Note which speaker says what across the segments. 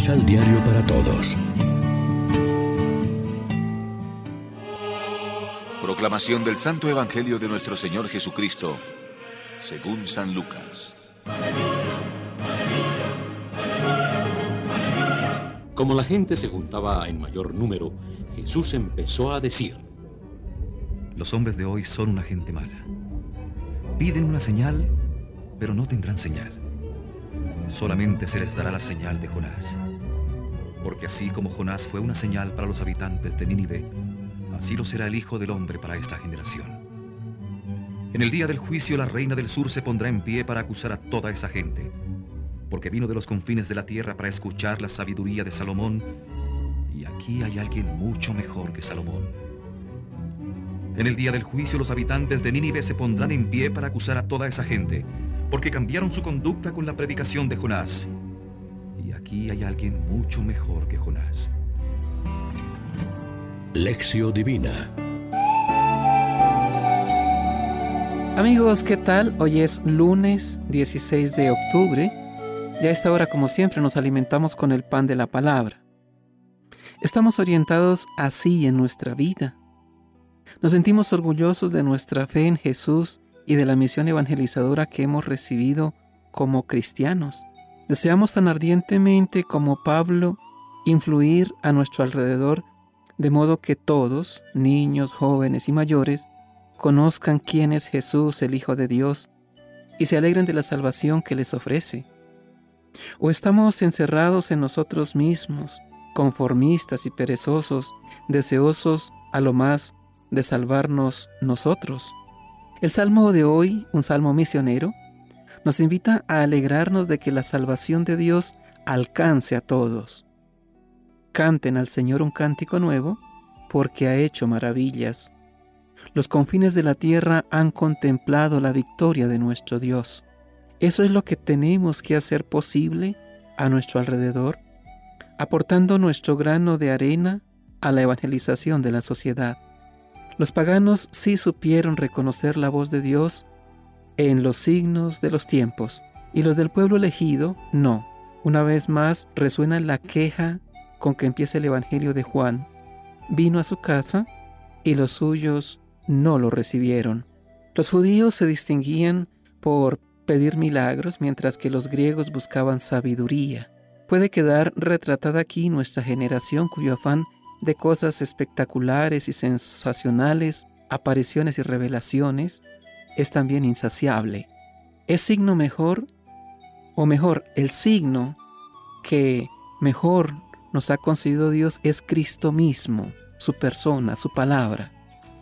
Speaker 1: Misal Diario para Todos.
Speaker 2: Proclamación del Santo Evangelio de nuestro Señor Jesucristo, según San Lucas.
Speaker 3: Como la gente se juntaba en mayor número, Jesús empezó a decir,
Speaker 4: Los hombres de hoy son una gente mala. Piden una señal, pero no tendrán señal. Solamente se les dará la señal de Jonás. Porque así como Jonás fue una señal para los habitantes de Nínive, así lo será el Hijo del Hombre para esta generación. En el día del juicio la reina del sur se pondrá en pie para acusar a toda esa gente porque vino de los confines de la tierra para escuchar la sabiduría de Salomón, y aquí hay alguien mucho mejor que Salomón. En el día del juicio los habitantes de Nínive se pondrán en pie para acusar a toda esa gente, porque cambiaron su conducta con la predicación de Jonás. Y aquí hay alguien mucho mejor que Jonás.
Speaker 1: Lección Divina
Speaker 5: Amigos, ¿qué tal? Hoy es lunes 16 de octubre y a esta hora, como siempre, nos alimentamos con el pan de la palabra. Estamos orientados así en nuestra vida. Nos sentimos orgullosos de nuestra fe en Jesús y de la misión evangelizadora que hemos recibido como cristianos. Deseamos tan ardientemente como Pablo influir a nuestro alrededor de modo que todos, niños, jóvenes y mayores, conozcan quién es Jesús, el Hijo de Dios, y se alegren de la salvación que les ofrece. ¿O estamos encerrados en nosotros mismos, conformistas y perezosos, deseosos a lo más de salvarnos nosotros? El salmo de hoy, un salmo misionero, nos invita a alegrarnos de que la salvación de Dios alcance a todos. Canten al Señor un cántico nuevo, porque ha hecho maravillas. Los confines de la tierra han contemplado la victoria de nuestro Dios. Eso es lo que tenemos que hacer posible a nuestro alrededor, aportando nuestro grano de arena a la evangelización de la sociedad. Los paganos sí supieron reconocer la voz de Dios en los signos de los tiempos, y los del pueblo elegido no. Una vez más resuena la queja con que empieza el Evangelio de Juan. Vino a su casa y los suyos no lo recibieron. Los judíos se distinguían por pedir milagros mientras que los griegos buscaban sabiduría. Puede quedar retratada aquí nuestra generación cuyo afán de cosas espectaculares y sensacionales, apariciones y revelaciones, es también insaciable. ¿Es signo mejor? O mejor, el signo que mejor nos ha concedido Dios es Cristo mismo, su persona, su palabra.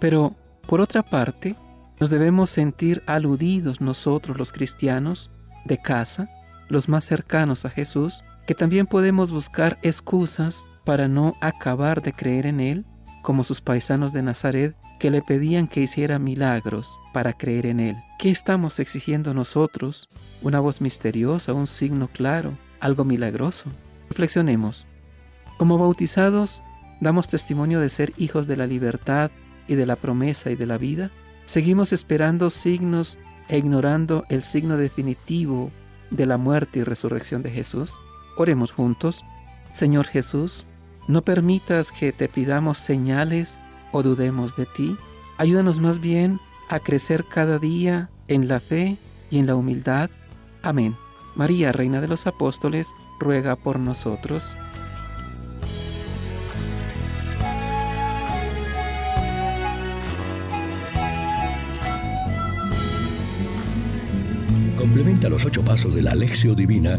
Speaker 5: Pero, por otra parte, nos debemos sentir aludidos nosotros los cristianos de casa, los más cercanos a Jesús, que también podemos buscar excusas para no acabar de creer en Él, como sus paisanos de Nazaret que le pedían que hiciera milagros para creer en Él. ¿Qué estamos exigiendo nosotros? ¿Una voz misteriosa, un signo claro, algo milagroso? Reflexionemos. Como bautizados, damos testimonio de ser hijos de la libertad y de la promesa y de la vida. Seguimos esperando signos e ignorando el signo definitivo de la muerte y resurrección de Jesús. Oremos juntos. Señor Jesús, no permitas que te pidamos señales o dudemos de ti. Ayúdanos más bien a crecer cada día en la fe y en la humildad. Amén. María, Reina de los Apóstoles, ruega por nosotros.
Speaker 1: Complementa los ocho pasos de la Alexio Divina